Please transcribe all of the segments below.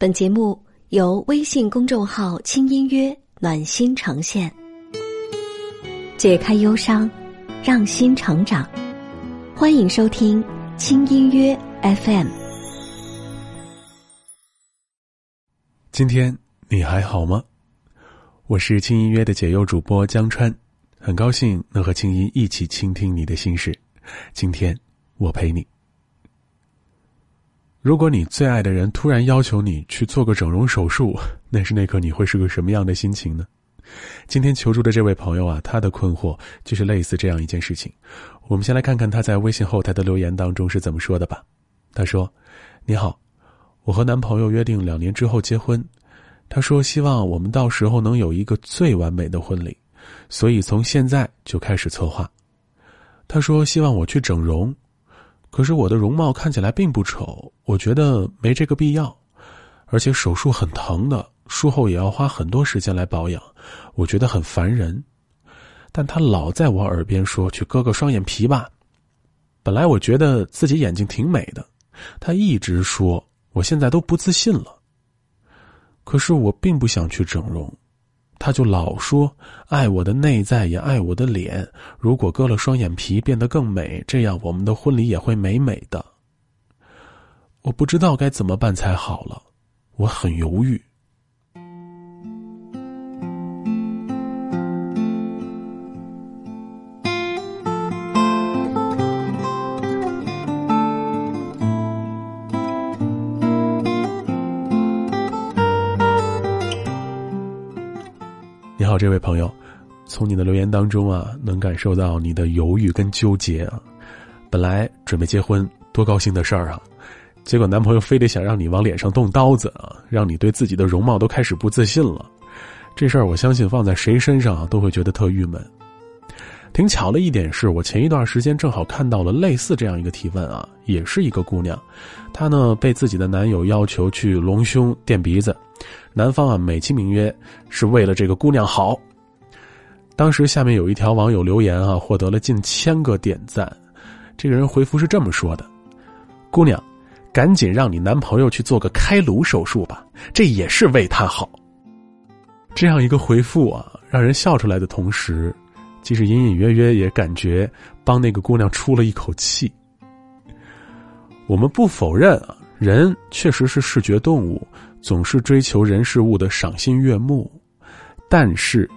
本节目由微信公众号“轻音乐暖心呈现，解开忧伤，让心成长。欢迎收听轻音乐 FM。今天你还好吗？我是轻音乐的解忧主播江川，很高兴能和青音一起倾听你的心事。今天我陪你。如果你最爱的人突然要求你去做个整容手术，那是那刻你会是个什么样的心情呢？今天求助的这位朋友啊，他的困惑就是类似这样一件事情。我们先来看看他在微信后台的留言当中是怎么说的吧。他说：“你好，我和男朋友约定两年之后结婚。他说希望我们到时候能有一个最完美的婚礼，所以从现在就开始策划。他说希望我去整容。”可是我的容貌看起来并不丑，我觉得没这个必要，而且手术很疼的，术后也要花很多时间来保养，我觉得很烦人。但他老在我耳边说去割个双眼皮吧。本来我觉得自己眼睛挺美的，他一直说，我现在都不自信了。可是我并不想去整容。他就老说爱我的内在也爱我的脸，如果割了双眼皮变得更美，这样我们的婚礼也会美美的。我不知道该怎么办才好了，我很犹豫。好，这位朋友，从你的留言当中啊，能感受到你的犹豫跟纠结啊。本来准备结婚，多高兴的事儿啊，结果男朋友非得想让你往脸上动刀子啊，让你对自己的容貌都开始不自信了。这事儿我相信放在谁身上啊，都会觉得特郁闷。挺巧的一点是，我前一段时间正好看到了类似这样一个提问啊，也是一个姑娘，她呢被自己的男友要求去隆胸垫鼻子。男方啊，美其名曰是为了这个姑娘好。当时下面有一条网友留言啊，获得了近千个点赞。这个人回复是这么说的：“姑娘，赶紧让你男朋友去做个开颅手术吧，这也是为他好。”这样一个回复啊，让人笑出来的同时，其实隐隐约约也感觉帮那个姑娘出了一口气。我们不否认啊，人确实是视觉动物。总是追求人事物的赏心悦目，但是，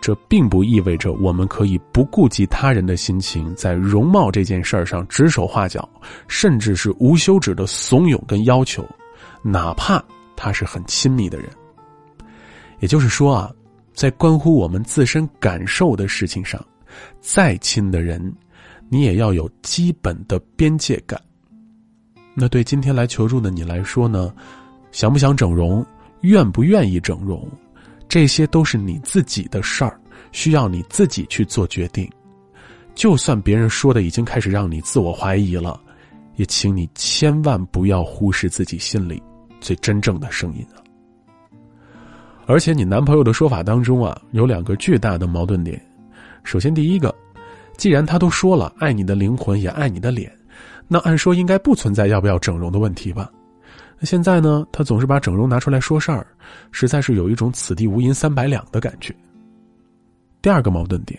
这并不意味着我们可以不顾及他人的心情，在容貌这件事儿上指手画脚，甚至是无休止的怂恿跟要求，哪怕他是很亲密的人。也就是说啊，在关乎我们自身感受的事情上，再亲的人，你也要有基本的边界感。那对今天来求助的你来说呢？想不想整容？愿不愿意整容？这些都是你自己的事儿，需要你自己去做决定。就算别人说的已经开始让你自我怀疑了，也请你千万不要忽视自己心里最真正的声音啊！而且你男朋友的说法当中啊，有两个巨大的矛盾点。首先，第一个，既然他都说了爱你的灵魂也爱你的脸，那按说应该不存在要不要整容的问题吧？现在呢，他总是把整容拿出来说事儿，实在是有一种此地无银三百两的感觉。第二个矛盾点，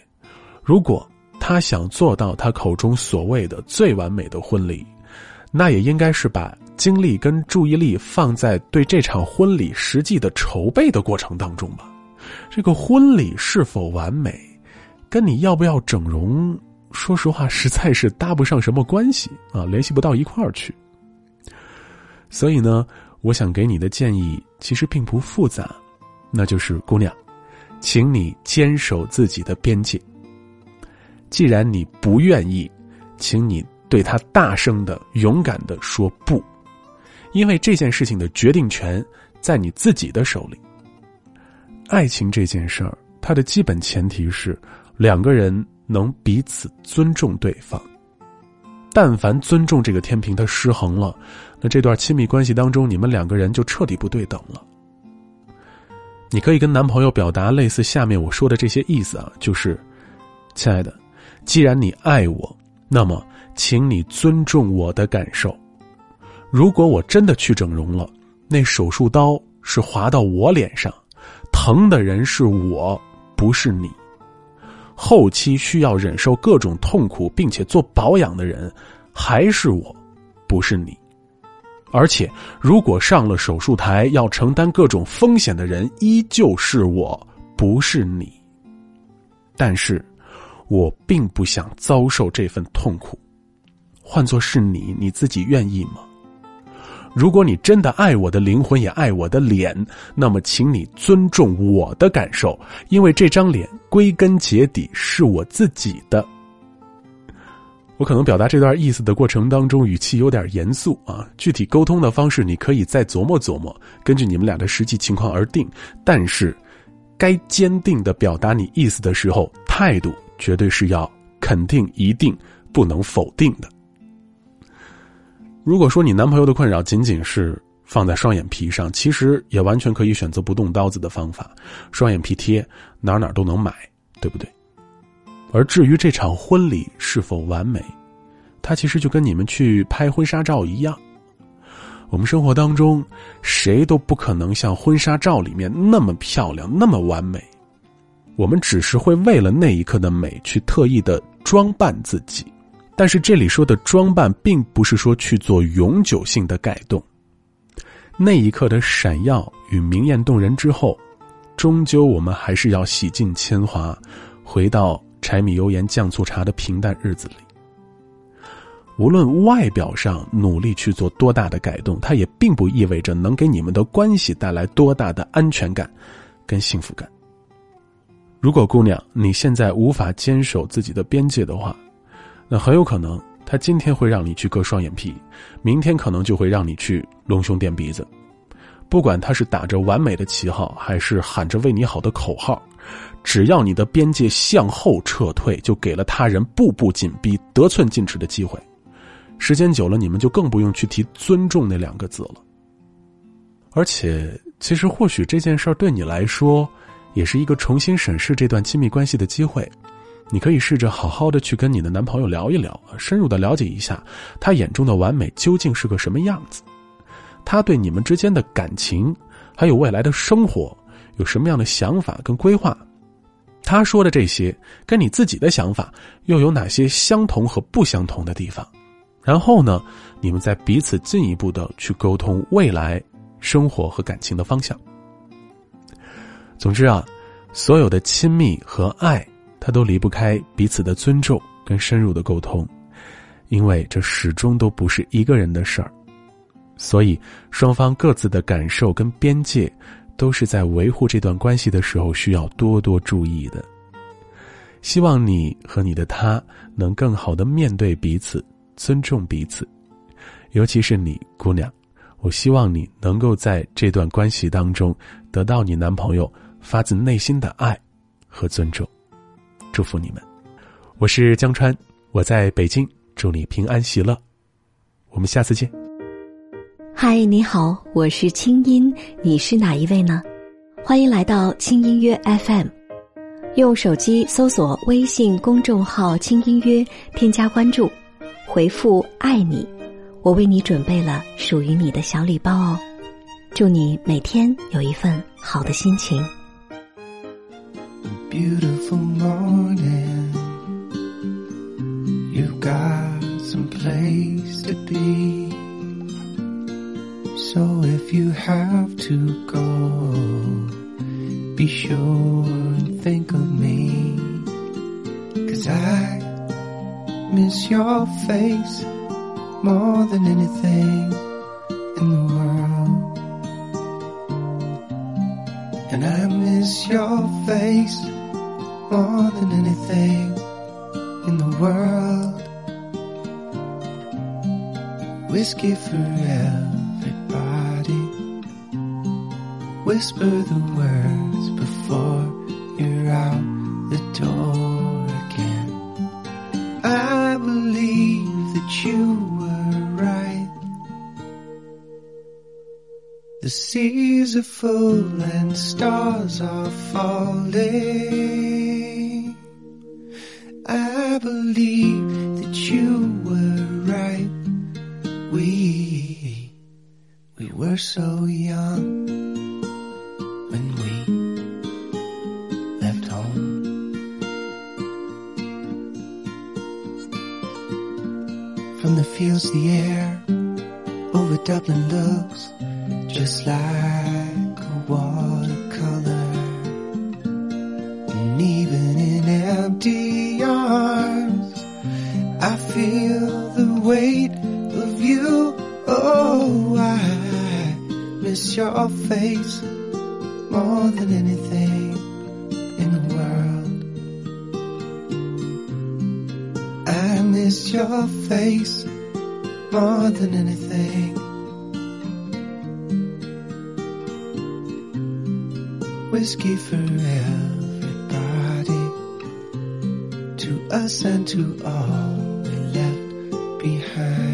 如果他想做到他口中所谓的最完美的婚礼，那也应该是把精力跟注意力放在对这场婚礼实际的筹备的过程当中吧。这个婚礼是否完美，跟你要不要整容，说实话实在是搭不上什么关系啊，联系不到一块儿去。所以呢，我想给你的建议其实并不复杂，那就是姑娘，请你坚守自己的边界。既然你不愿意，请你对他大声的、勇敢的说不，因为这件事情的决定权在你自己的手里。爱情这件事儿，它的基本前提是两个人能彼此尊重对方。但凡尊重这个天平它失衡了，那这段亲密关系当中，你们两个人就彻底不对等了。你可以跟男朋友表达类似下面我说的这些意思啊，就是，亲爱的，既然你爱我，那么请你尊重我的感受。如果我真的去整容了，那手术刀是划到我脸上，疼的人是我，不是你。后期需要忍受各种痛苦并且做保养的人，还是我，不是你。而且，如果上了手术台要承担各种风险的人，依旧是我，不是你。但是，我并不想遭受这份痛苦。换作是你，你自己愿意吗？如果你真的爱我的灵魂，也爱我的脸，那么，请你尊重我的感受，因为这张脸归根结底是我自己的。我可能表达这段意思的过程当中，语气有点严肃啊。具体沟通的方式，你可以再琢磨琢磨，根据你们俩的实际情况而定。但是，该坚定的表达你意思的时候，态度绝对是要肯定、一定，不能否定的。如果说你男朋友的困扰仅仅是放在双眼皮上，其实也完全可以选择不动刀子的方法，双眼皮贴哪哪都能买，对不对？而至于这场婚礼是否完美，它其实就跟你们去拍婚纱照一样。我们生活当中谁都不可能像婚纱照里面那么漂亮、那么完美，我们只是会为了那一刻的美去特意的装扮自己。但是这里说的装扮，并不是说去做永久性的改动。那一刻的闪耀与明艳动人之后，终究我们还是要洗尽铅华，回到柴米油盐酱醋茶的平淡日子里。无论外表上努力去做多大的改动，它也并不意味着能给你们的关系带来多大的安全感跟幸福感。如果姑娘你现在无法坚守自己的边界的话，那很有可能，他今天会让你去割双眼皮，明天可能就会让你去隆胸垫鼻子。不管他是打着完美的旗号，还是喊着为你好的口号，只要你的边界向后撤退，就给了他人步步紧逼、得寸进尺的机会。时间久了，你们就更不用去提尊重那两个字了。而且，其实或许这件事儿对你来说，也是一个重新审视这段亲密关系的机会。你可以试着好好的去跟你的男朋友聊一聊，深入的了解一下他眼中的完美究竟是个什么样子，他对你们之间的感情，还有未来的生活有什么样的想法跟规划，他说的这些跟你自己的想法又有哪些相同和不相同的地方？然后呢，你们再彼此进一步的去沟通未来生活和感情的方向。总之啊，所有的亲密和爱。他都离不开彼此的尊重跟深入的沟通，因为这始终都不是一个人的事儿，所以双方各自的感受跟边界，都是在维护这段关系的时候需要多多注意的。希望你和你的他能更好的面对彼此，尊重彼此，尤其是你姑娘，我希望你能够在这段关系当中得到你男朋友发自内心的爱和尊重。祝福你们，我是江川，我在北京，祝你平安喜乐，我们下次见。嗨，你好，我是清音，你是哪一位呢？欢迎来到轻音乐 FM，用手机搜索微信公众号“轻音约”，添加关注，回复“爱你”，我为你准备了属于你的小礼包哦。祝你每天有一份好的心情。Beautiful morning. You've got some place to be. So if you have to go, be sure and think of me. Cause I miss your face more than anything in the world. And I miss your face more than anything in the world. Whiskey for everybody. Whisper the words before you're out the door again. I believe that you were right. The seas are full and stars are falling. I believe that you were right. We, We were so young when we left home. From the fields, the air over Dublin looks just like a watercolor. Empty arms, I feel the weight of you. Oh, I miss your face more than anything in the world. I miss your face more than anything. Whiskey for everybody, to us and to all we left behind.